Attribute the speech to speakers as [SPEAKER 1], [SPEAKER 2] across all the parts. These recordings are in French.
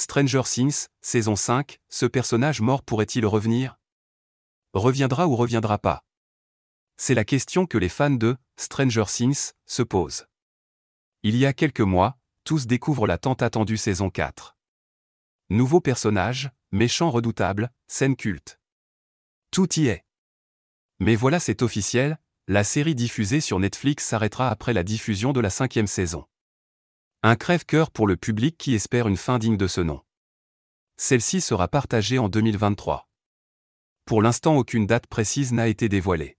[SPEAKER 1] Stranger Things, saison 5, ce personnage mort pourrait-il revenir? Reviendra ou reviendra pas? C'est la question que les fans de Stranger Things se posent. Il y a quelques mois, tous découvrent la tant attendue saison 4. Nouveau personnage, méchant redoutable, scène culte. Tout y est. Mais voilà c'est officiel, la série diffusée sur Netflix s'arrêtera après la diffusion de la cinquième saison. Un crève-cœur pour le public qui espère une fin digne de ce nom. Celle-ci sera partagée en 2023. Pour l'instant aucune date précise n'a été dévoilée.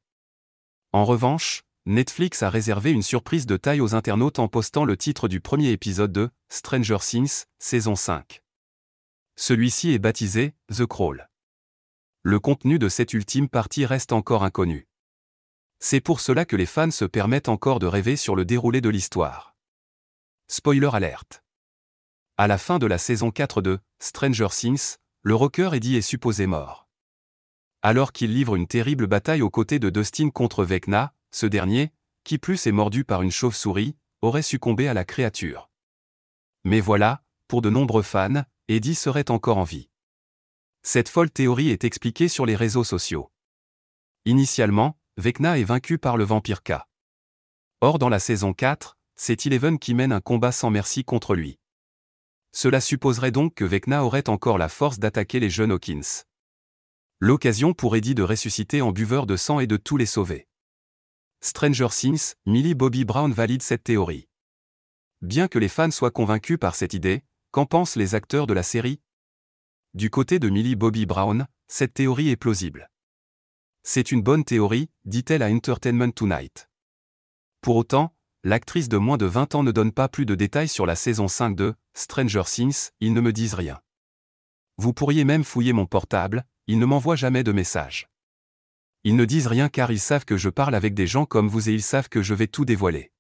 [SPEAKER 1] En revanche, Netflix a réservé une surprise de taille aux internautes en postant le titre du premier épisode de Stranger Things, saison 5. Celui-ci est baptisé The Crawl. Le contenu de cette ultime partie reste encore inconnu. C'est pour cela que les fans se permettent encore de rêver sur le déroulé de l'histoire. Spoiler alerte. À la fin de la saison 4 de Stranger Things, le rocker Eddie est supposé mort. Alors qu'il livre une terrible bataille aux côtés de Dustin contre Vecna, ce dernier, qui plus est mordu par une chauve-souris, aurait succombé à la créature. Mais voilà, pour de nombreux fans, Eddie serait encore en vie. Cette folle théorie est expliquée sur les réseaux sociaux. Initialement, Vecna est vaincu par le vampire K. Or dans la saison 4, c'est Eleven qui mène un combat sans merci contre lui. Cela supposerait donc que Vecna aurait encore la force d'attaquer les jeunes Hawkins. L'occasion pour Eddie de ressusciter en buveur de sang et de tous les sauver. Stranger Things, Millie Bobby Brown valide cette théorie. Bien que les fans soient convaincus par cette idée, qu'en pensent les acteurs de la série? Du côté de Millie Bobby Brown, cette théorie est plausible. C'est une bonne théorie, dit-elle à Entertainment Tonight. Pour autant, l'actrice de moins de 20 ans ne donne pas plus de détails sur la saison 5 de Stranger Things, ils ne me disent rien. Vous pourriez même fouiller mon portable, ils ne m'envoient jamais de messages. Ils ne disent rien car ils savent que je parle avec des gens comme vous et ils savent que je vais tout dévoiler.